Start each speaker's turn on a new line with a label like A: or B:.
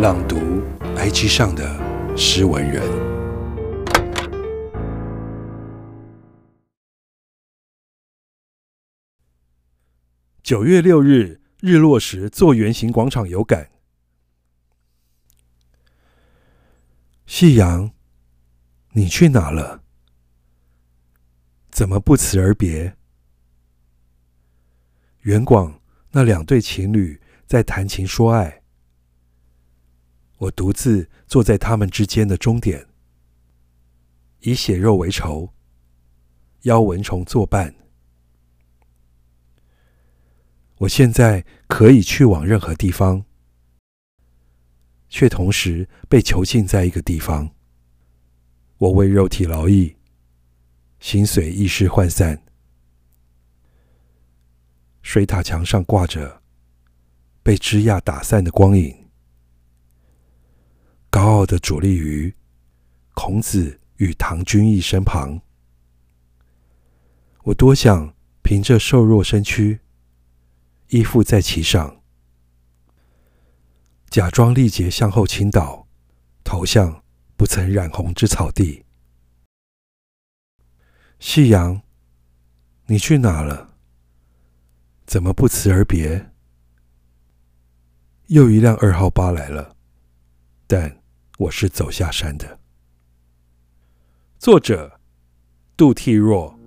A: 朗读 IG 上的诗文人。九月六日日落时，做圆形广场有感。夕阳，你去哪了？怎么不辞而别？远广那两对情侣在谈情说爱。我独自坐在他们之间的终点，以血肉为仇，邀蚊虫作伴。我现在可以去往任何地方，却同时被囚禁在一个地方。我为肉体劳役，心随意识涣散。水塔墙上挂着被枝桠打散的光影。高傲的伫立于孔子与唐君毅身旁，我多想凭着瘦弱身躯依附在其上，假装历劫向后倾倒，投向不曾染红之草地。夕阳，你去哪了？怎么不辞而别？又一辆二号八来了，但。我是走下山的。作者：杜替若。